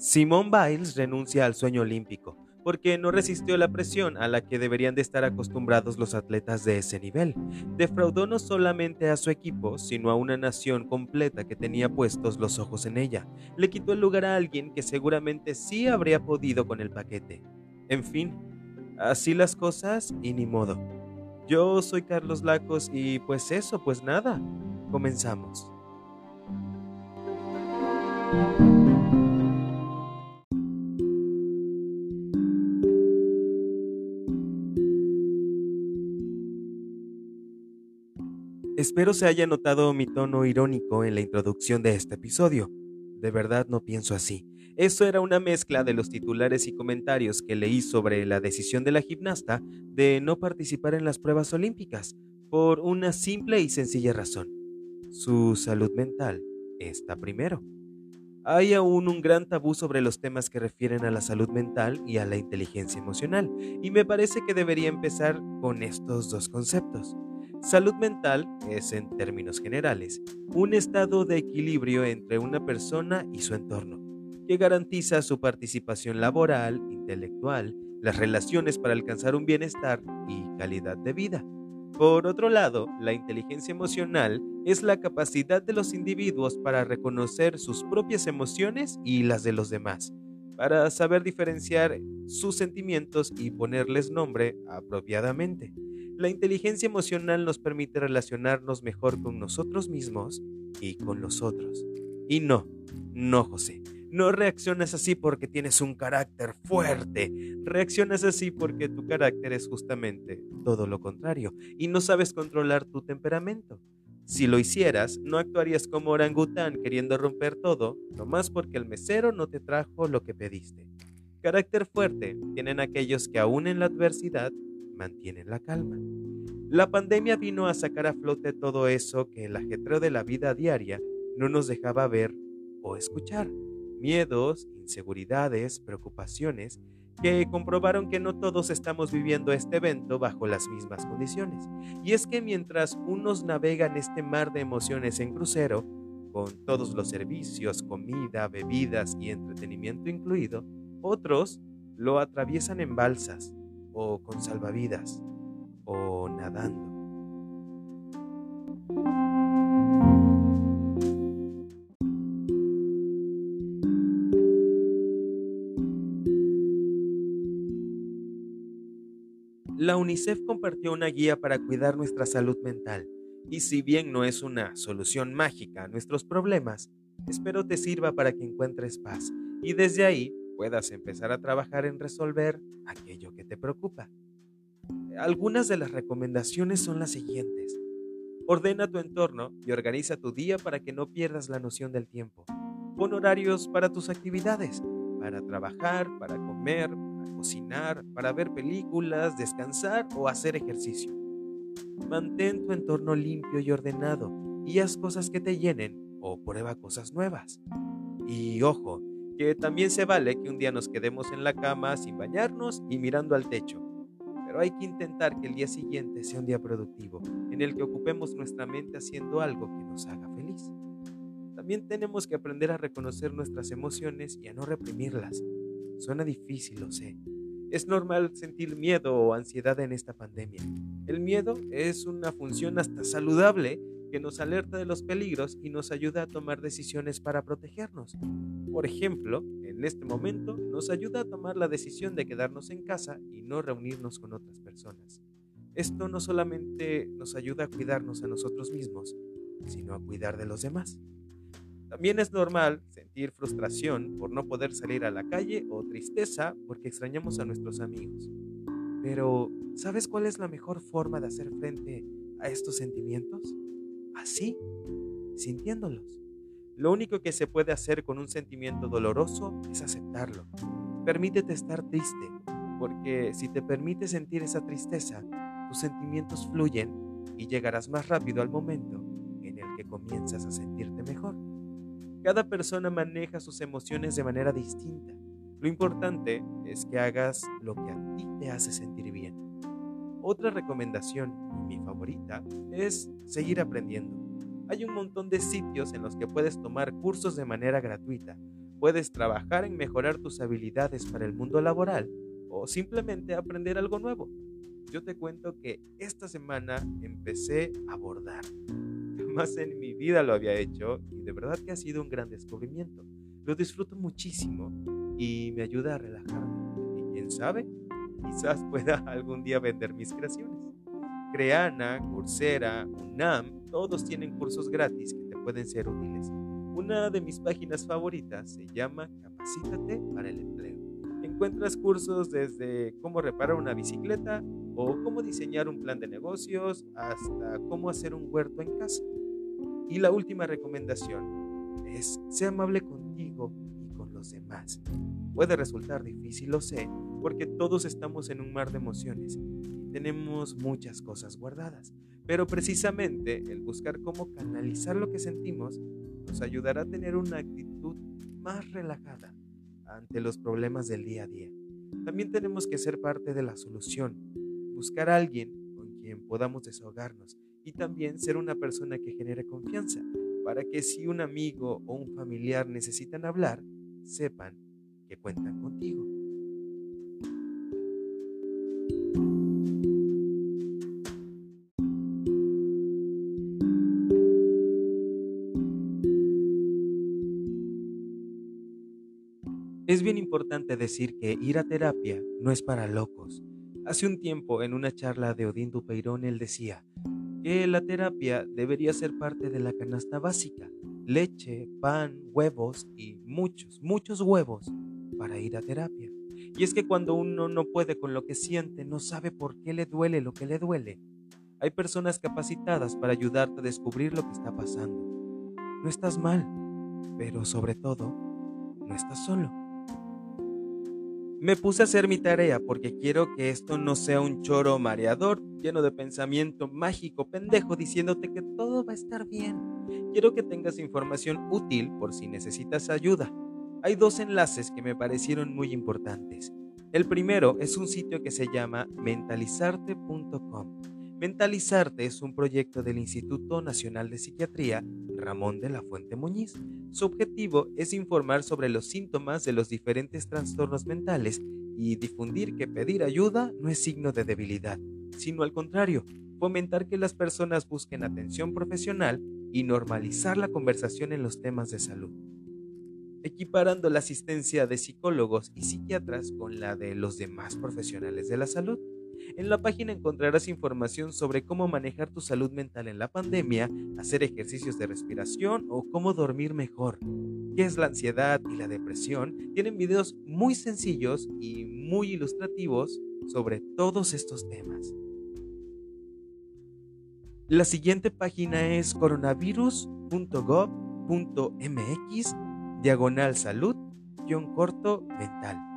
Simone Biles renuncia al sueño olímpico porque no resistió la presión a la que deberían de estar acostumbrados los atletas de ese nivel. Defraudó no solamente a su equipo, sino a una nación completa que tenía puestos los ojos en ella. Le quitó el lugar a alguien que seguramente sí habría podido con el paquete. En fin, así las cosas y ni modo. Yo soy Carlos Lacos y pues eso, pues nada. Comenzamos. Espero se haya notado mi tono irónico en la introducción de este episodio. De verdad no pienso así. Eso era una mezcla de los titulares y comentarios que leí sobre la decisión de la gimnasta de no participar en las pruebas olímpicas, por una simple y sencilla razón. Su salud mental está primero. Hay aún un gran tabú sobre los temas que refieren a la salud mental y a la inteligencia emocional, y me parece que debería empezar con estos dos conceptos. Salud mental es, en términos generales, un estado de equilibrio entre una persona y su entorno, que garantiza su participación laboral, intelectual, las relaciones para alcanzar un bienestar y calidad de vida. Por otro lado, la inteligencia emocional es la capacidad de los individuos para reconocer sus propias emociones y las de los demás, para saber diferenciar sus sentimientos y ponerles nombre apropiadamente. La inteligencia emocional nos permite relacionarnos mejor con nosotros mismos y con los otros. Y no, no, José, no reaccionas así porque tienes un carácter fuerte. Reaccionas así porque tu carácter es justamente todo lo contrario y no sabes controlar tu temperamento. Si lo hicieras, no actuarías como orangután queriendo romper todo, nomás porque el mesero no te trajo lo que pediste. Carácter fuerte tienen aquellos que aún en la adversidad mantienen la calma. La pandemia vino a sacar a flote todo eso que el ajetreo de la vida diaria no nos dejaba ver o escuchar. Miedos, inseguridades, preocupaciones, que comprobaron que no todos estamos viviendo este evento bajo las mismas condiciones. Y es que mientras unos navegan este mar de emociones en crucero, con todos los servicios, comida, bebidas y entretenimiento incluido, otros lo atraviesan en balsas, o con salvavidas o nadando. La UNICEF compartió una guía para cuidar nuestra salud mental y si bien no es una solución mágica a nuestros problemas, espero te sirva para que encuentres paz y desde ahí puedas empezar a trabajar en resolver aquello que te preocupa. Algunas de las recomendaciones son las siguientes. Ordena tu entorno y organiza tu día para que no pierdas la noción del tiempo. Pon horarios para tus actividades, para trabajar, para comer, para cocinar, para ver películas, descansar o hacer ejercicio. Mantén tu entorno limpio y ordenado y haz cosas que te llenen o prueba cosas nuevas. Y ojo, que también se vale que un día nos quedemos en la cama sin bañarnos y mirando al techo. Pero hay que intentar que el día siguiente sea un día productivo, en el que ocupemos nuestra mente haciendo algo que nos haga feliz. También tenemos que aprender a reconocer nuestras emociones y a no reprimirlas. Suena difícil, lo sé. Es normal sentir miedo o ansiedad en esta pandemia. El miedo es una función hasta saludable que nos alerta de los peligros y nos ayuda a tomar decisiones para protegernos. Por ejemplo, en este momento nos ayuda a tomar la decisión de quedarnos en casa y no reunirnos con otras personas. Esto no solamente nos ayuda a cuidarnos a nosotros mismos, sino a cuidar de los demás. También es normal sentir frustración por no poder salir a la calle o tristeza porque extrañamos a nuestros amigos. Pero, ¿sabes cuál es la mejor forma de hacer frente a estos sentimientos? Así, sintiéndolos. Lo único que se puede hacer con un sentimiento doloroso es aceptarlo. Permítete estar triste, porque si te permites sentir esa tristeza, tus sentimientos fluyen y llegarás más rápido al momento en el que comienzas a sentirte mejor. Cada persona maneja sus emociones de manera distinta. Lo importante es que hagas lo que a ti te hace sentir bien. Otra recomendación, mi favorita, es seguir aprendiendo. Hay un montón de sitios en los que puedes tomar cursos de manera gratuita. puedes trabajar en mejorar tus habilidades para el mundo laboral o simplemente aprender algo nuevo. Yo te cuento que esta semana empecé a bordar. Jamás en mi vida lo había hecho y de verdad que ha sido un gran descubrimiento. Lo disfruto muchísimo y me ayuda a relajarme. Y quién sabe, quizás pueda algún día vender mis creaciones. Creana, Coursera, UNAM, todos tienen cursos gratis que te pueden ser útiles. Una de mis páginas favoritas se llama Capacítate para el empleo. Encuentras cursos desde cómo reparar una bicicleta o cómo diseñar un plan de negocios hasta cómo hacer un huerto en casa. Y la última recomendación es, sé amable contigo y con los demás. Puede resultar difícil, lo sé, porque todos estamos en un mar de emociones tenemos muchas cosas guardadas. Pero precisamente el buscar cómo canalizar lo que sentimos nos ayudará a tener una actitud más relajada ante los problemas del día a día. También tenemos que ser parte de la solución, buscar a alguien con quien podamos desahogarnos y también ser una persona que genere confianza, para que si un amigo o un familiar necesitan hablar, sepan que cuentan contigo. Es bien importante decir que ir a terapia no es para locos. Hace un tiempo, en una charla de Odín Dupeirón, él decía que la terapia debería ser parte de la canasta básica. Leche, pan, huevos y muchos, muchos huevos para ir a terapia. Y es que cuando uno no puede con lo que siente, no sabe por qué le duele lo que le duele. Hay personas capacitadas para ayudarte a descubrir lo que está pasando. No estás mal, pero sobre todo, no estás solo. Me puse a hacer mi tarea porque quiero que esto no sea un choro mareador lleno de pensamiento mágico pendejo diciéndote que todo va a estar bien. Quiero que tengas información útil por si necesitas ayuda. Hay dos enlaces que me parecieron muy importantes. El primero es un sitio que se llama mentalizarte.com. Mentalizarte es un proyecto del Instituto Nacional de Psiquiatría Ramón de la Fuente Muñiz. Su objetivo es informar sobre los síntomas de los diferentes trastornos mentales y difundir que pedir ayuda no es signo de debilidad, sino al contrario, fomentar que las personas busquen atención profesional y normalizar la conversación en los temas de salud, equiparando la asistencia de psicólogos y psiquiatras con la de los demás profesionales de la salud. En la página encontrarás información sobre cómo manejar tu salud mental en la pandemia, hacer ejercicios de respiración o cómo dormir mejor. ¿Qué es la ansiedad y la depresión? Tienen videos muy sencillos y muy ilustrativos sobre todos estos temas. La siguiente página es coronavirus.gov.mx diagonal salud corto mental.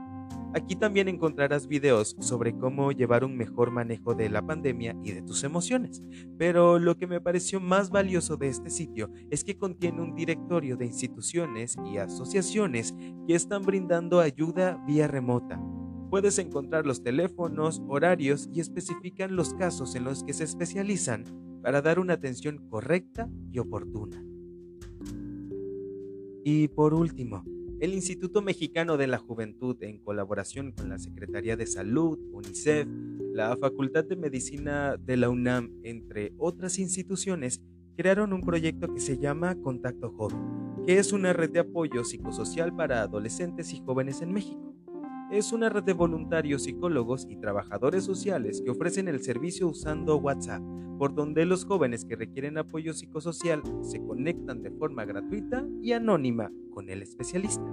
Aquí también encontrarás videos sobre cómo llevar un mejor manejo de la pandemia y de tus emociones. Pero lo que me pareció más valioso de este sitio es que contiene un directorio de instituciones y asociaciones que están brindando ayuda vía remota. Puedes encontrar los teléfonos, horarios y especifican los casos en los que se especializan para dar una atención correcta y oportuna. Y por último, el Instituto Mexicano de la Juventud, en colaboración con la Secretaría de Salud, UNICEF, la Facultad de Medicina de la UNAM, entre otras instituciones, crearon un proyecto que se llama Contacto Joven, que es una red de apoyo psicosocial para adolescentes y jóvenes en México. Es una red de voluntarios, psicólogos y trabajadores sociales que ofrecen el servicio usando WhatsApp, por donde los jóvenes que requieren apoyo psicosocial se conectan de forma gratuita y anónima con el especialista.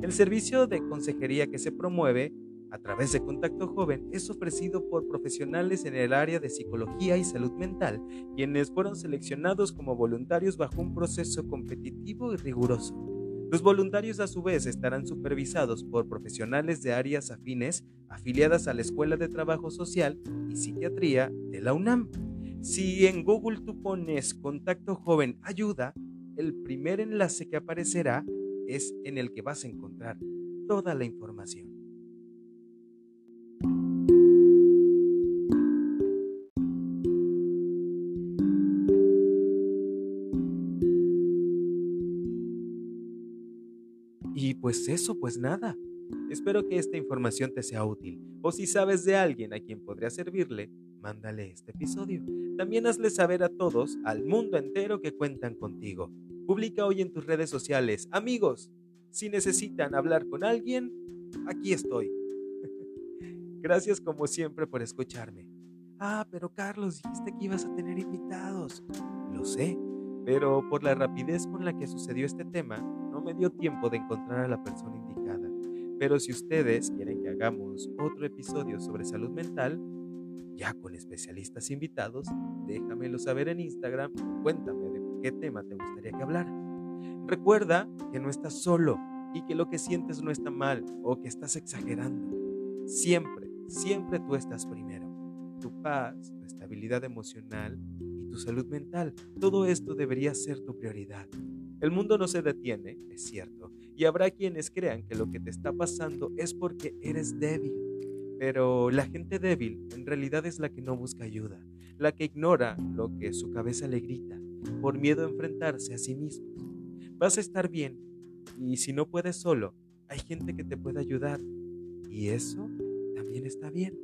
El servicio de consejería que se promueve a través de Contacto Joven es ofrecido por profesionales en el área de psicología y salud mental, quienes fueron seleccionados como voluntarios bajo un proceso competitivo y riguroso. Los voluntarios a su vez estarán supervisados por profesionales de áreas afines afiliadas a la Escuela de Trabajo Social y Psiquiatría de la UNAM. Si en Google tú pones Contacto Joven Ayuda, el primer enlace que aparecerá es en el que vas a encontrar toda la información. Pues eso, pues nada. Espero que esta información te sea útil, o si sabes de alguien a quien podría servirle, mándale este episodio. También hazle saber a todos, al mundo entero, que cuentan contigo. Publica hoy en tus redes sociales, amigos, si necesitan hablar con alguien, aquí estoy. Gracias como siempre por escucharme. Ah, pero Carlos, dijiste que ibas a tener invitados. Lo sé, pero por la rapidez con la que sucedió este tema, no me dio tiempo de encontrar a la persona indicada. Pero si ustedes quieren que hagamos otro episodio sobre salud mental, ya con especialistas invitados, déjamelo saber en Instagram cuéntame de qué tema te gustaría que hablara. Recuerda que no estás solo y que lo que sientes no está mal o que estás exagerando. Siempre, siempre tú estás primero. Tu paz, tu estabilidad emocional y tu salud mental. Todo esto debería ser tu prioridad. El mundo no se detiene, es cierto, y habrá quienes crean que lo que te está pasando es porque eres débil pero la gente débil en realidad es la que no busca ayuda, la que ignora lo que su cabeza le grita, por miedo a enfrentarse a sí mismo. Vas a estar bien, y si no puedes solo, hay gente que te puede ayudar, y eso también está bien.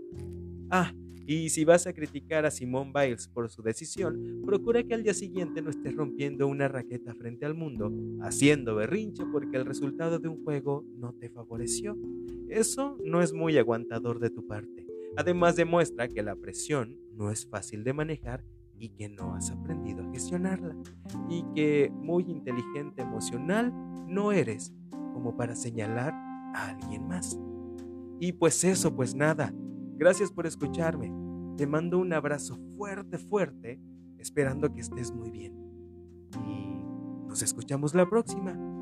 Ah, y si vas a criticar a Simone Biles por su decisión, procura que al día siguiente no estés rompiendo una raqueta frente al mundo, haciendo berrinche porque el resultado de un juego no te favoreció. Eso no es muy aguantador de tu parte. Además demuestra que la presión no es fácil de manejar y que no has aprendido a gestionarla. Y que muy inteligente emocional no eres como para señalar a alguien más. Y pues eso, pues nada. Gracias por escucharme. Te mando un abrazo fuerte, fuerte, esperando que estés muy bien. Y nos escuchamos la próxima.